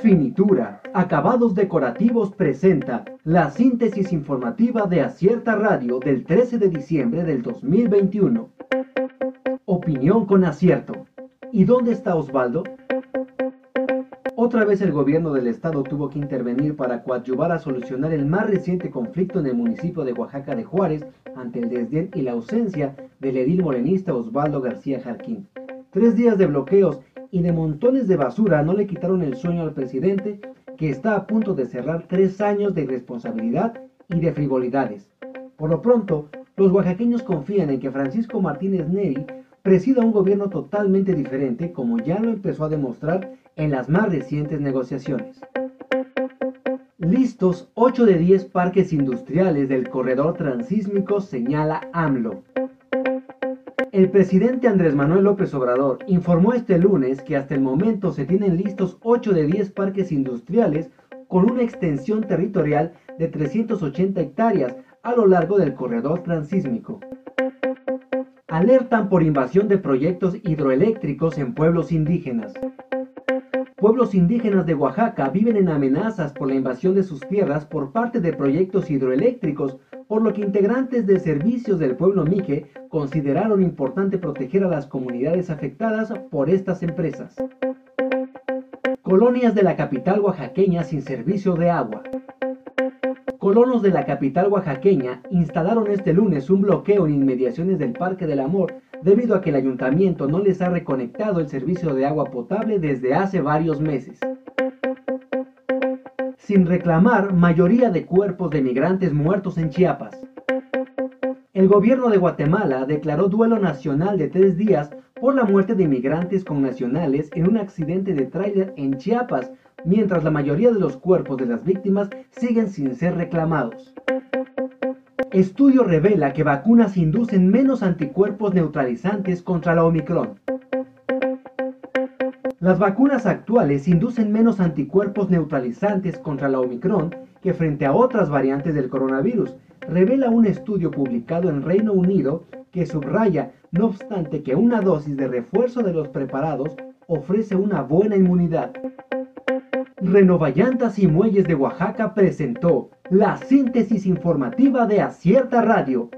Finitura, Acabados Decorativos presenta la síntesis informativa de Acierta Radio del 13 de diciembre del 2021. Opinión con acierto. ¿Y dónde está Osvaldo? Otra vez el gobierno del estado tuvo que intervenir para coadyuvar a solucionar el más reciente conflicto en el municipio de Oaxaca de Juárez ante el desdén y la ausencia del edil morenista Osvaldo García Jarquín. Tres días de bloqueos y de montones de basura no le quitaron el sueño al presidente que está a punto de cerrar tres años de irresponsabilidad y de frivolidades. Por lo pronto, los oaxaqueños confían en que Francisco Martínez Neri presida un gobierno totalmente diferente como ya lo empezó a demostrar en las más recientes negociaciones. Listos 8 de 10 parques industriales del corredor transísmico señala AMLO. El presidente Andrés Manuel López Obrador informó este lunes que hasta el momento se tienen listos 8 de 10 parques industriales con una extensión territorial de 380 hectáreas a lo largo del corredor transísmico. Alertan por invasión de proyectos hidroeléctricos en pueblos indígenas. Pueblos indígenas de Oaxaca viven en amenazas por la invasión de sus tierras por parte de proyectos hidroeléctricos por lo que integrantes de servicios del pueblo Mije consideraron importante proteger a las comunidades afectadas por estas empresas. Colonias de la capital oaxaqueña sin servicio de agua. Colonos de la capital oaxaqueña instalaron este lunes un bloqueo en inmediaciones del Parque del Amor debido a que el ayuntamiento no les ha reconectado el servicio de agua potable desde hace varios meses sin reclamar mayoría de cuerpos de migrantes muertos en Chiapas. El gobierno de Guatemala declaró duelo nacional de tres días por la muerte de inmigrantes connacionales en un accidente de tráiler en Chiapas, mientras la mayoría de los cuerpos de las víctimas siguen sin ser reclamados. Estudio revela que vacunas inducen menos anticuerpos neutralizantes contra la Omicron. Las vacunas actuales inducen menos anticuerpos neutralizantes contra la Omicron que frente a otras variantes del coronavirus, revela un estudio publicado en Reino Unido que subraya, no obstante, que una dosis de refuerzo de los preparados ofrece una buena inmunidad. Renovallantas y Muelles de Oaxaca presentó la síntesis informativa de Acierta Radio.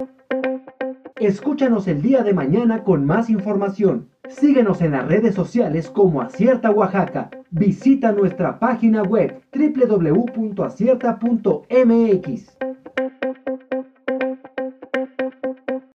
Escúchanos el día de mañana con más información. Síguenos en las redes sociales como Acierta Oaxaca. Visita nuestra página web www.acierta.mx.